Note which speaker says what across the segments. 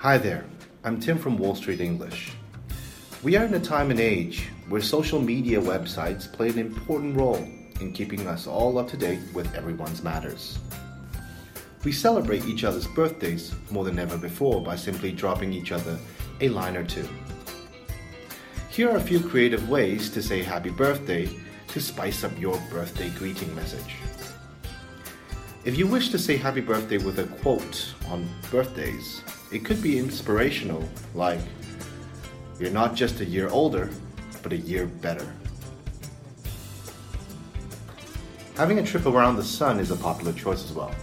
Speaker 1: Hi there, I'm Tim from Wall Street English. We are in a time and age where social media websites play an important role in keeping us all up to date with everyone's matters. We celebrate each other's birthdays more than ever before by simply dropping each other a line or two. Here are a few creative ways to say happy birthday to spice up your birthday greeting message. If you wish to say happy birthday with a quote on birthdays, it could be inspirational, like, You're not just a year older, but a year better. Having a trip around the sun is a popular choice as well.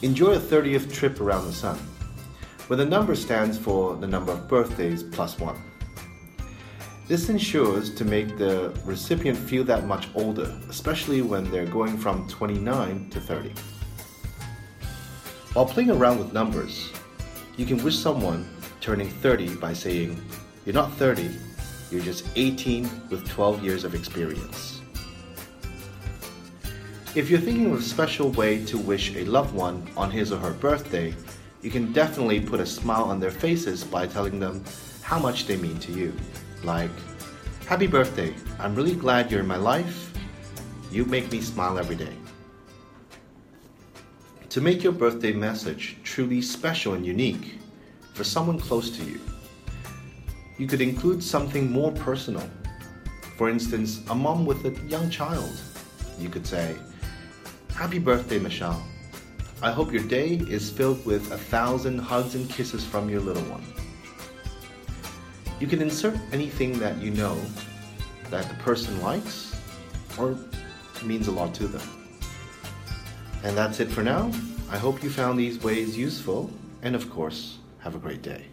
Speaker 1: Enjoy a 30th trip around the sun, where the number stands for the number of birthdays plus one. This ensures to make the recipient feel that much older, especially when they're going from 29 to 30. While playing around with numbers, you can wish someone turning 30 by saying, You're not 30, you're just 18 with 12 years of experience. If you're thinking of a special way to wish a loved one on his or her birthday, you can definitely put a smile on their faces by telling them how much they mean to you. Like, Happy birthday, I'm really glad you're in my life. You make me smile every day. To make your birthday message truly special and unique for someone close to you, you could include something more personal. For instance, a mom with a young child. You could say, Happy birthday, Michelle. I hope your day is filled with a thousand hugs and kisses from your little one. You can insert anything that you know that the person likes or means a lot to them. And that's it for now. I hope you found these ways useful, and of course, have a great day.